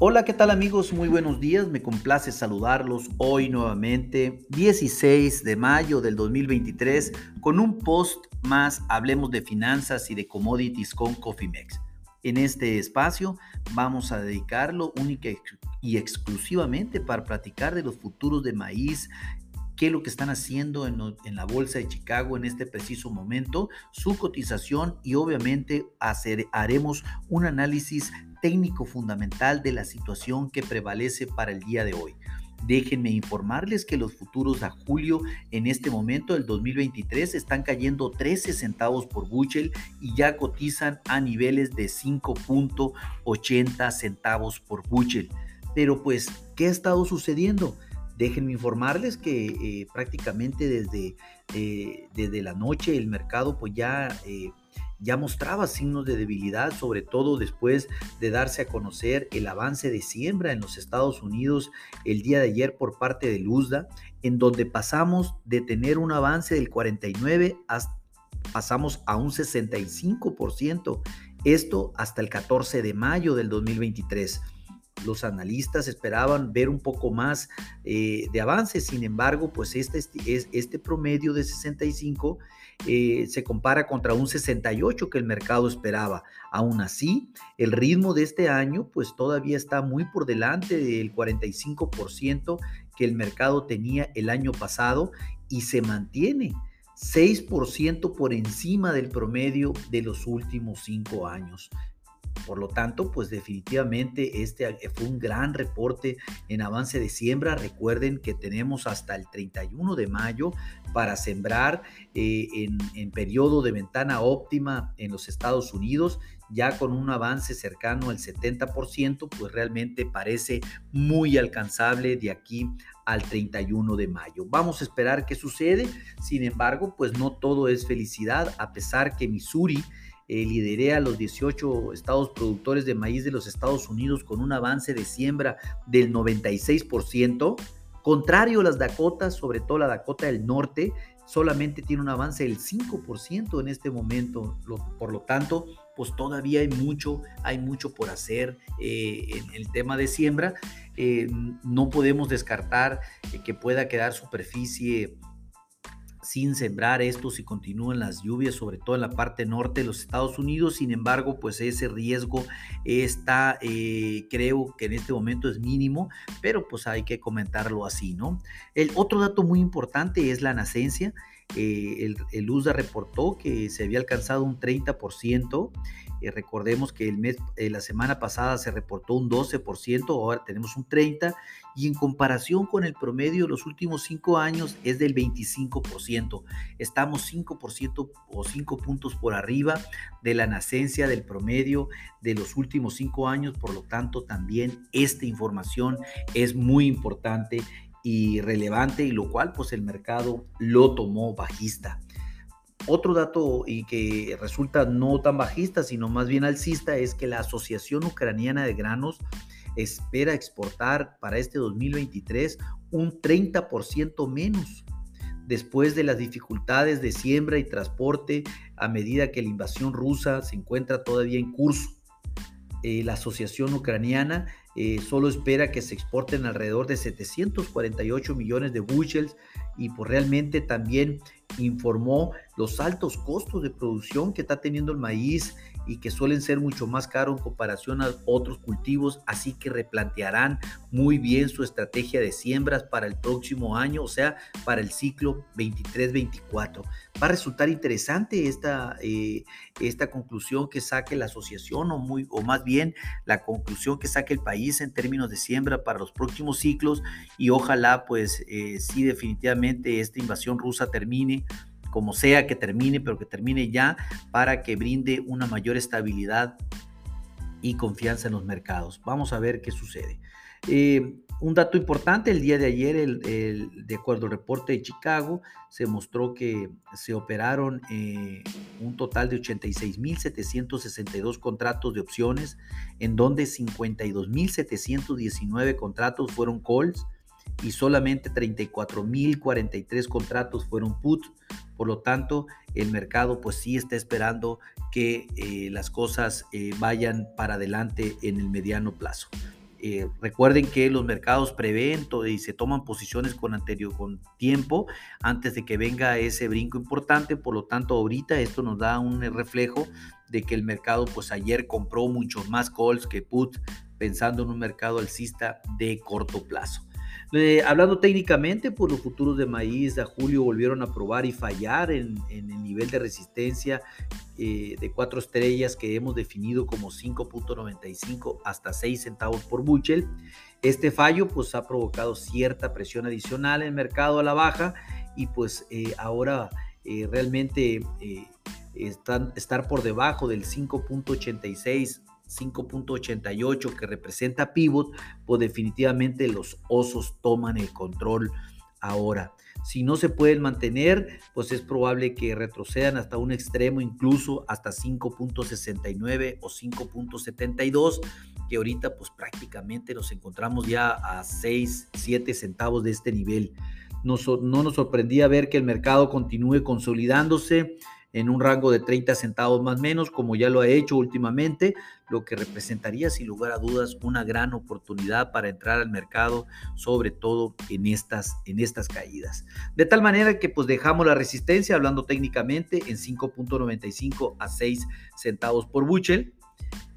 Hola, ¿qué tal amigos? Muy buenos días, me complace saludarlos hoy nuevamente, 16 de mayo del 2023, con un post más Hablemos de finanzas y de commodities con Cofimex. En este espacio vamos a dedicarlo única y exclusivamente para platicar de los futuros de maíz qué es lo que están haciendo en, la bolsa de Chicago en este preciso momento, su cotización y obviamente haremos un análisis técnico fundamental de la situación que prevalece para el día de hoy. Déjenme informarles que los futuros a julio en este momento del 2023 están cayendo 13 centavos por bushel y ya cotizan a niveles de 5.80 centavos por bushel. Pero pues, ¿qué ha estado sucediendo? Déjenme informarles que eh, prácticamente desde, eh, desde la noche el mercado pues ya, eh, ya mostraba signos de debilidad, sobre todo después de darse a conocer el avance de siembra en los Estados Unidos el día de ayer por parte de Luzda, en donde pasamos de tener un avance del 49 hasta pasamos a un 65%, esto hasta el 14 de mayo del 2023 los analistas esperaban ver un poco más eh, de avance, sin embargo, pues este, este promedio de 65 eh, se compara contra un 68 que el mercado esperaba. Aún así, el ritmo de este año pues todavía está muy por delante del 45% que el mercado tenía el año pasado y se mantiene 6% por encima del promedio de los últimos cinco años. Por lo tanto, pues definitivamente este fue un gran reporte en avance de siembra. Recuerden que tenemos hasta el 31 de mayo para sembrar eh, en, en periodo de ventana óptima en los Estados Unidos ya con un avance cercano al 70%, pues realmente parece muy alcanzable de aquí al 31 de mayo. Vamos a esperar qué sucede. Sin embargo, pues no todo es felicidad, a pesar que Missouri eh, lideré a los 18 estados productores de maíz de los Estados Unidos con un avance de siembra del 96%. Contrario a las Dakotas, sobre todo la Dakota del Norte, solamente tiene un avance del 5% en este momento. por lo tanto, pues todavía hay mucho, hay mucho por hacer eh, en el tema de siembra. Eh, no podemos descartar que pueda quedar superficie sin sembrar esto si continúan las lluvias, sobre todo en la parte norte de los Estados Unidos. Sin embargo, pues ese riesgo está, eh, creo que en este momento es mínimo, pero pues hay que comentarlo así, ¿no? El otro dato muy importante es la nacencia. Eh, el, el, USDA reportó que se había alcanzado un 30%. Eh, recordemos que el mes, eh, la semana pasada se reportó un 12%, ahora tenemos un 30%, y en comparación con el promedio de los últimos cinco años es del 25%. Estamos 5% o 5 puntos por arriba de la nacencia del promedio de los últimos cinco años, por lo tanto también esta información es muy importante y relevante y lo cual pues el mercado lo tomó bajista. Otro dato y que resulta no tan bajista, sino más bien alcista, es que la Asociación Ucraniana de Granos espera exportar para este 2023 un 30% menos después de las dificultades de siembra y transporte a medida que la invasión rusa se encuentra todavía en curso. Eh, la Asociación Ucraniana eh, solo espera que se exporten alrededor de 748 millones de bushels y pues realmente también informó los altos costos de producción que está teniendo el maíz y que suelen ser mucho más caros en comparación a otros cultivos, así que replantearán muy bien su estrategia de siembras para el próximo año, o sea, para el ciclo 23-24. Va a resultar interesante esta, eh, esta conclusión que saque la asociación o, muy, o más bien la conclusión que saque el país en términos de siembra para los próximos ciclos y ojalá pues eh, sí definitivamente esta invasión rusa termine como sea que termine, pero que termine ya para que brinde una mayor estabilidad y confianza en los mercados. Vamos a ver qué sucede. Eh, un dato importante, el día de ayer, el, de acuerdo al reporte de Chicago, se mostró que se operaron eh, un total de 86.762 contratos de opciones, en donde 52.719 contratos fueron calls y solamente 34.043 contratos fueron puts. Por lo tanto, el mercado pues sí está esperando que eh, las cosas eh, vayan para adelante en el mediano plazo. eh, recuerden que los mercados prevén y se toman posiciones con anterior con tiempo antes de que venga ese brinco importante, por lo tanto ahorita esto nos da un reflejo de que el mercado pues ayer compró muchos más calls que put pensando en un mercado alcista de corto plazo. Eh, hablando técnicamente, pues los futuros de maíz a julio volvieron a probar y fallar en, el nivel de resistencia eh, de cuatro estrellas que hemos definido como 5.95 hasta 6 centavos por buchel. Este fallo pues ha provocado cierta presión adicional en el mercado a la baja y pues eh, ahora realmente estar por debajo del 5.86 5.88 que representa pivot, pues definitivamente los osos toman el control ahora. Si no se pueden mantener, pues es probable que retrocedan hasta un extremo, incluso hasta 5.69 o 5.72, que ahorita pues prácticamente nos encontramos ya a 6, 7 centavos de este nivel. no nos sorprendía ver que el mercado continúe consolidándose en un rango de 30 centavos más menos, como ya lo ha hecho últimamente, lo que representaría sin lugar a dudas una gran oportunidad para entrar al mercado, sobre todo en estas, en estas caídas. De tal manera que pues dejamos la resistencia, hablando técnicamente, en 5.95 a 6 centavos por buchel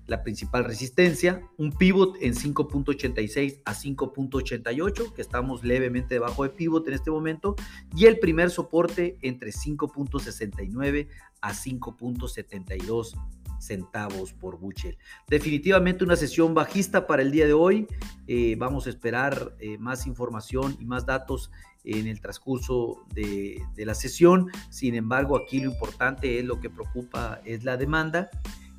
la principal resistencia, un pivot en 5.86 a 5.88, que estamos levemente debajo de pivot en este momento, y el primer soporte entre 5.69 a 5.72 centavos por Buchel. Definitivamente una sesión bajista para el día de hoy. Eh, vamos a esperar eh, más información y más datos en el transcurso de, de la sesión. Sin embargo, aquí lo importante es lo que preocupa es la demanda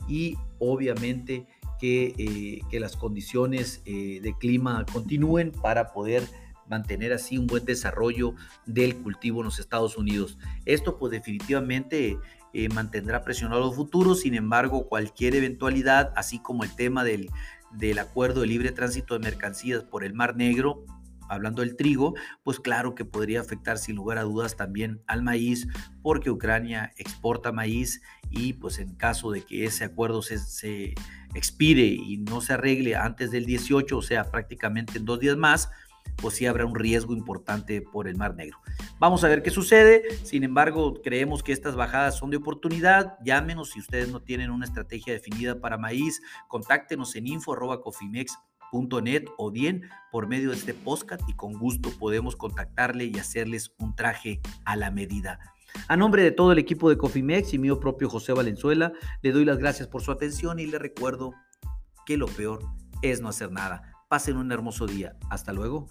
y obviamente que, eh, que las condiciones eh, de clima continúen para poder mantener así un buen desarrollo del cultivo en los Estados Unidos. Esto pues definitivamente eh, mantendrá presionado los futuros, sin embargo cualquier eventualidad, así como el tema del, del acuerdo de libre tránsito de mercancías por el Mar Negro, hablando del trigo, pues claro que podría afectar sin lugar a dudas también al maíz, porque Ucrania exporta maíz y pues en caso de que ese acuerdo se, expire y no se arregle antes del 18, o sea, prácticamente en dos días más, pues sí habrá un riesgo importante por el Mar Negro. Vamos a ver qué sucede. Sin embargo, creemos que estas bajadas son de oportunidad. Llámenos si ustedes no tienen una estrategia definida para maíz. Contáctenos en info.cofimex net o bien por medio de este podcast y con gusto podemos contactarle y hacerles un traje a la medida. A nombre de todo el equipo de Cofimex y mío propio José Valenzuela, le doy las gracias por su atención y le recuerdo que lo peor es no hacer nada. Pasen un hermoso día. Hasta luego.